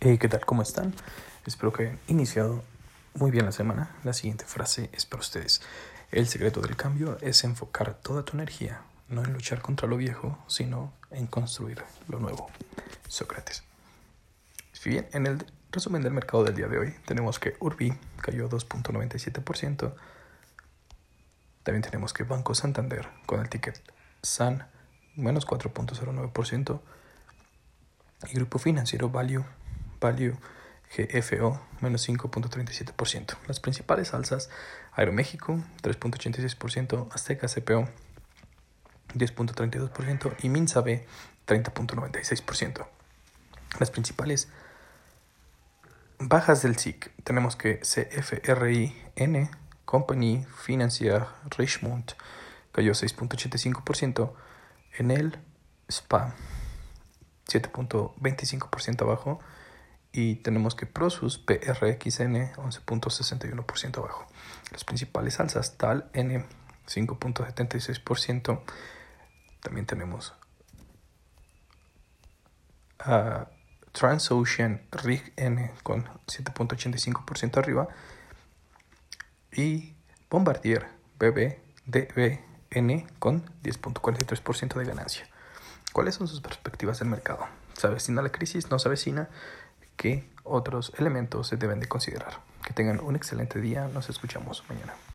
¿qué tal? ¿Cómo están? Espero que hayan iniciado muy bien la semana. La siguiente frase es para ustedes. El secreto del cambio es enfocar toda tu energía, no en luchar contra lo viejo, sino en construir lo nuevo. Sócrates. Bien, en el resumen del mercado del día de hoy tenemos que Urbi cayó 2.97%. También tenemos que Banco Santander con el ticket SAN menos 4.09% y Grupo Financiero Value Value GFO menos 5.37%. Las principales alzas, Aeroméxico 3.86%, Azteca CPO 10.32% y Minsa B 30.96%. Las principales bajas del SIC tenemos que CFRIN, Company Financier Richmond cayó 6.85%, en el SPA 7.25% abajo, y tenemos que Prosus PRXN 11.61% abajo. Las principales alzas TAL N 5.76%. También tenemos uh, Transocean RIG N con 7.85% arriba y Bombardier BBDBN con 10.43% de ganancia. ¿Cuáles son sus perspectivas del mercado? ¿Se avecina la crisis? ¿No se avecina? Qué otros elementos se deben de considerar. Que tengan un excelente día, nos escuchamos mañana.